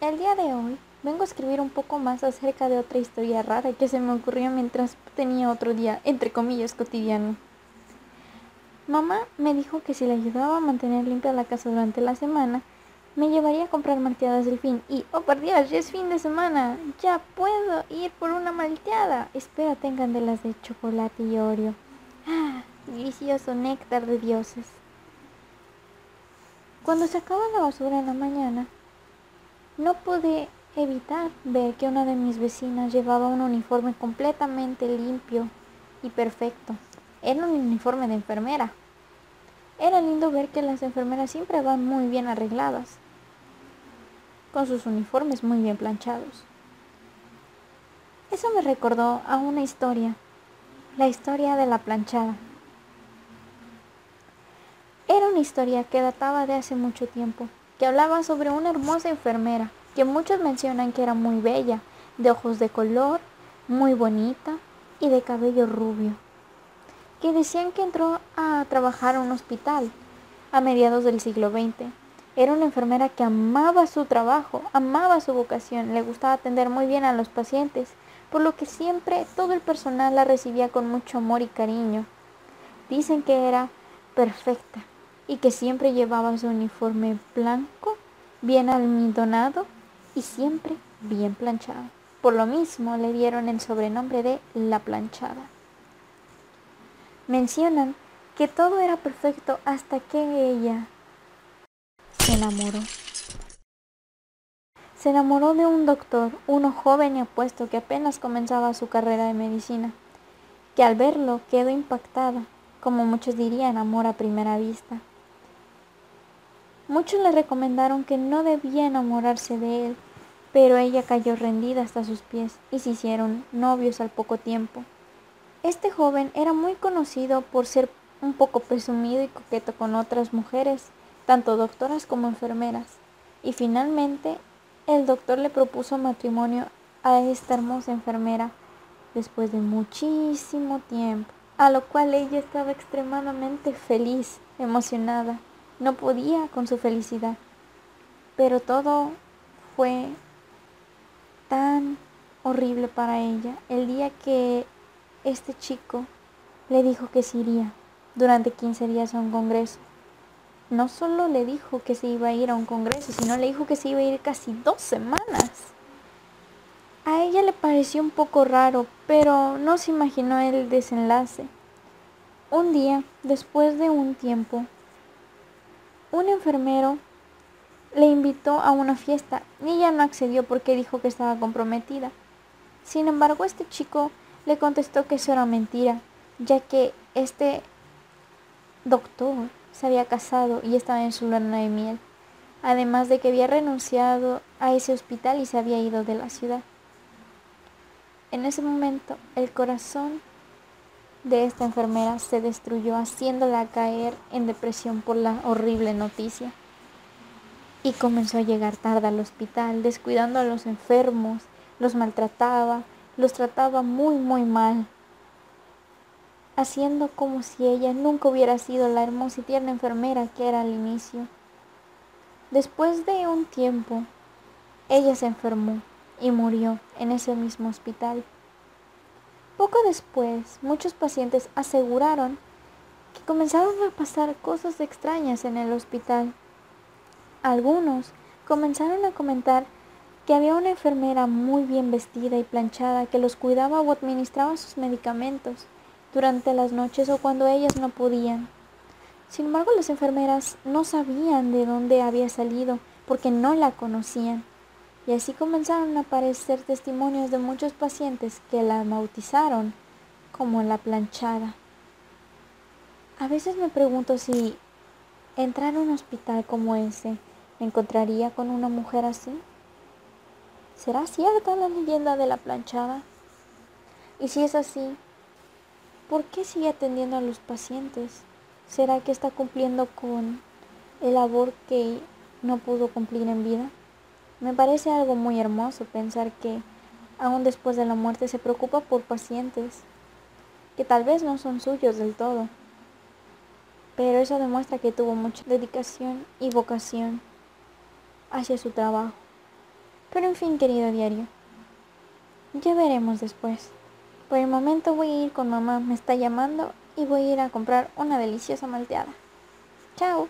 El día de hoy vengo a escribir un poco más acerca de otra historia rara que se me ocurrió mientras tenía otro día, entre comillas, cotidiano. Mamá me dijo que si le ayudaba a mantener limpia la casa durante la semana, me llevaría a comprar malteadas del fin. Y, oh por Dios, ya es fin de semana. Ya puedo ir por una malteada. Espera, tengan de las de chocolate y Oreo. Ah, delicioso néctar de dioses. Cuando sacaba la basura en la mañana, no pude evitar ver que una de mis vecinas llevaba un uniforme completamente limpio y perfecto. Era un uniforme de enfermera. Era lindo ver que las enfermeras siempre van muy bien arregladas, con sus uniformes muy bien planchados. Eso me recordó a una historia, la historia de la planchada. Era una historia que databa de hace mucho tiempo, que hablaba sobre una hermosa enfermera, que muchos mencionan que era muy bella, de ojos de color, muy bonita y de cabello rubio que decían que entró a trabajar a un hospital a mediados del siglo XX. Era una enfermera que amaba su trabajo, amaba su vocación, le gustaba atender muy bien a los pacientes, por lo que siempre todo el personal la recibía con mucho amor y cariño. Dicen que era perfecta y que siempre llevaba su uniforme blanco, bien almidonado y siempre bien planchado. Por lo mismo le dieron el sobrenombre de la planchada. Mencionan que todo era perfecto hasta que ella se enamoró. Se enamoró de un doctor, uno joven y apuesto que apenas comenzaba su carrera de medicina, que al verlo quedó impactada, como muchos dirían, amor a primera vista. Muchos le recomendaron que no debía enamorarse de él, pero ella cayó rendida hasta sus pies y se hicieron novios al poco tiempo. Este joven era muy conocido por ser un poco presumido y coqueto con otras mujeres, tanto doctoras como enfermeras. Y finalmente el doctor le propuso matrimonio a esta hermosa enfermera después de muchísimo tiempo, a lo cual ella estaba extremadamente feliz, emocionada, no podía con su felicidad. Pero todo fue tan horrible para ella el día que este chico le dijo que se iría durante 15 días a un congreso. No solo le dijo que se iba a ir a un congreso, sino le dijo que se iba a ir casi dos semanas. A ella le pareció un poco raro, pero no se imaginó el desenlace. Un día, después de un tiempo, un enfermero le invitó a una fiesta y ella no accedió porque dijo que estaba comprometida. Sin embargo, este chico le contestó que eso era mentira, ya que este doctor se había casado y estaba en su luna de miel, además de que había renunciado a ese hospital y se había ido de la ciudad. En ese momento, el corazón de esta enfermera se destruyó, haciéndola caer en depresión por la horrible noticia. Y comenzó a llegar tarde al hospital, descuidando a los enfermos, los maltrataba, los trataba muy muy mal, haciendo como si ella nunca hubiera sido la hermosa y tierna enfermera que era al inicio. Después de un tiempo, ella se enfermó y murió en ese mismo hospital. Poco después, muchos pacientes aseguraron que comenzaron a pasar cosas extrañas en el hospital. Algunos comenzaron a comentar que había una enfermera muy bien vestida y planchada que los cuidaba o administraba sus medicamentos durante las noches o cuando ellas no podían. Sin embargo, las enfermeras no sabían de dónde había salido porque no la conocían. Y así comenzaron a aparecer testimonios de muchos pacientes que la bautizaron como la planchada. A veces me pregunto si entrar a un hospital como ese me encontraría con una mujer así. ¿Será cierta la leyenda de la planchada? Y si es así, ¿por qué sigue atendiendo a los pacientes? ¿Será que está cumpliendo con el labor que no pudo cumplir en vida? Me parece algo muy hermoso pensar que aún después de la muerte se preocupa por pacientes que tal vez no son suyos del todo. Pero eso demuestra que tuvo mucha dedicación y vocación hacia su trabajo. Pero en fin, querido diario, ya veremos después. Por el momento voy a ir con mamá, me está llamando y voy a ir a comprar una deliciosa malteada. Chao.